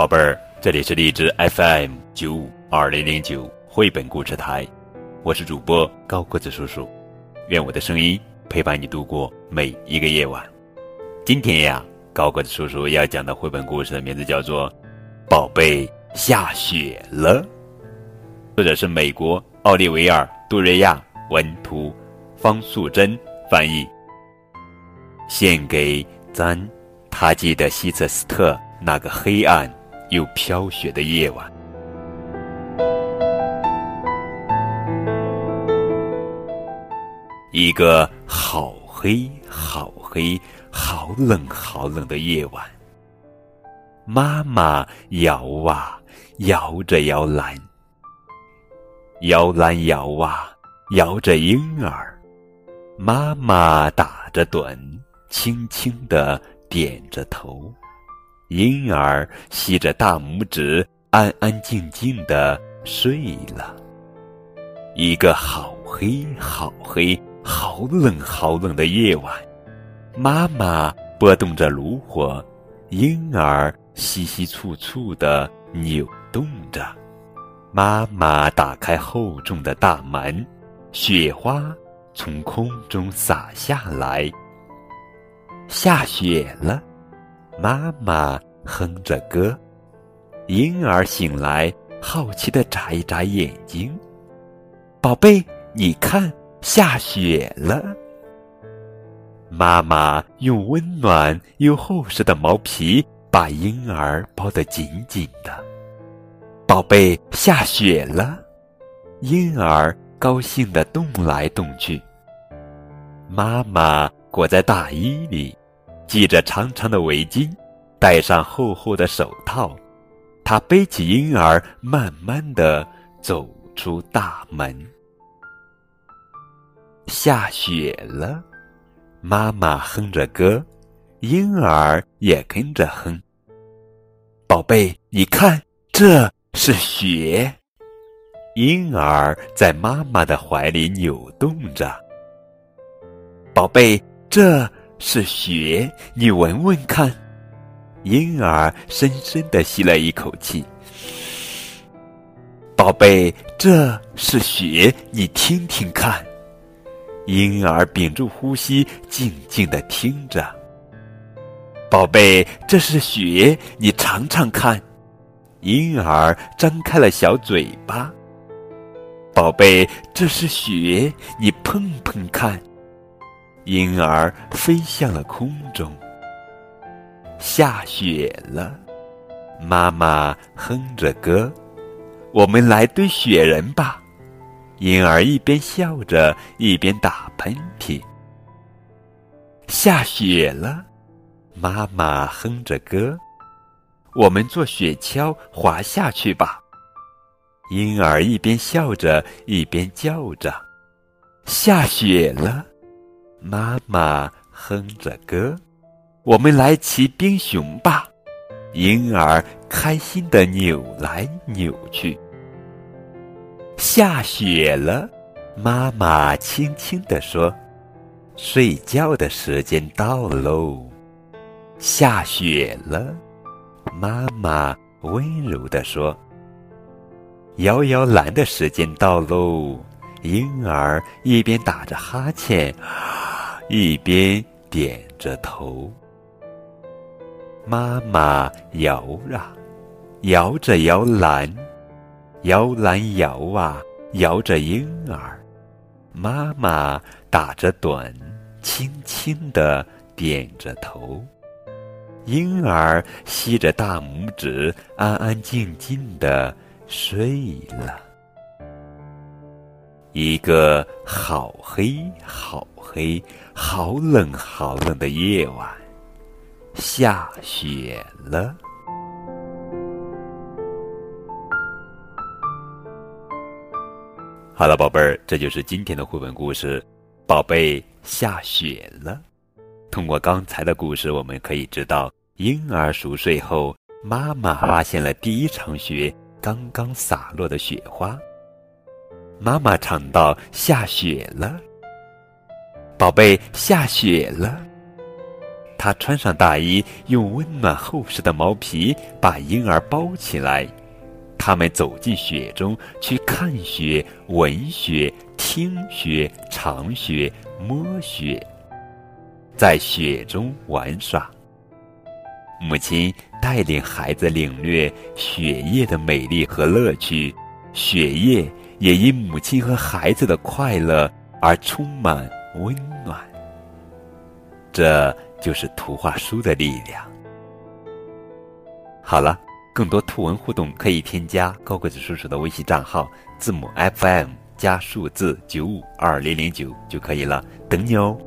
宝贝儿，这里是荔枝 FM 九五二零零九绘本故事台，我是主播高个子叔叔，愿我的声音陪伴你度过每一个夜晚。今天呀，高个子叔叔要讲的绘本故事的名字叫做《宝贝下雪了》，作者是美国奥利维尔·杜瑞亚文图，方素珍翻译，献给咱他记得希瑟斯特那个黑暗。又飘雪的夜晚，一个好黑、好黑、好冷、好冷的夜晚。妈妈摇啊摇着摇篮，摇篮摇啊摇着婴儿。妈妈打着盹，轻轻地点着头。婴儿吸着大拇指，安安静静的睡了。一个好黑、好黑、好冷、好冷的夜晚，妈妈拨动着炉火，婴儿稀稀簇簇的扭动着。妈妈打开厚重的大门，雪花从空中洒下来。下雪了。妈妈哼着歌，婴儿醒来，好奇的眨一眨眼睛。宝贝，你看，下雪了。妈妈用温暖又厚实的毛皮把婴儿包得紧紧的。宝贝，下雪了。婴儿高兴的动来动去。妈妈裹在大衣里。系着长长的围巾，戴上厚厚的手套，他背起婴儿，慢慢的走出大门。下雪了，妈妈哼着歌，婴儿也跟着哼。宝贝，你看，这是雪。婴儿在妈妈的怀里扭动着。宝贝，这。是雪，你闻闻看。婴儿深深的吸了一口气。宝贝，这是雪，你听听看。婴儿屏住呼吸，静静的听着。宝贝，这是雪，你尝尝看。婴儿张开了小嘴巴。宝贝，这是雪，你碰碰看。婴儿飞向了空中。下雪了，妈妈哼着歌：“我们来堆雪人吧。”婴儿一边笑着一边打喷嚏。下雪了，妈妈哼着歌：“我们坐雪橇滑下去吧。”婴儿一边笑着一边叫着：“下雪了。”妈妈哼着歌，我们来骑冰熊吧。婴儿开心的扭来扭去。下雪了，妈妈轻轻地说：“睡觉的时间到喽。”下雪了，妈妈温柔地说：“摇摇篮的时间到喽。”婴儿一边打着哈欠。一边点着头，妈妈摇啊，摇着摇篮，摇篮摇啊，摇着婴儿。妈妈打着盹，轻轻地点着头。婴儿吸着大拇指，安安静静地睡了。一个好黑，好黑，好冷，好冷的夜晚，下雪了。好了，宝贝儿，这就是今天的绘本故事。宝贝，下雪了。通过刚才的故事，我们可以知道，婴儿熟睡后，妈妈发现了第一场雪刚刚洒落的雪花。妈妈唱到：“下雪了，宝贝，下雪了。”她穿上大衣，用温暖厚实的毛皮把婴儿包起来。他们走进雪中，去看雪、闻雪、听雪、尝雪、摸雪，在雪中玩耍。母亲带领孩子领略雪夜的美丽和乐趣，雪夜也因母亲和孩子的快乐而充满温暖。这就是图画书的力量。好了。更多图文互动可以添加高个子叔叔的微信账号，字母 FM 加数字九五二零零九就可以了，等你哦。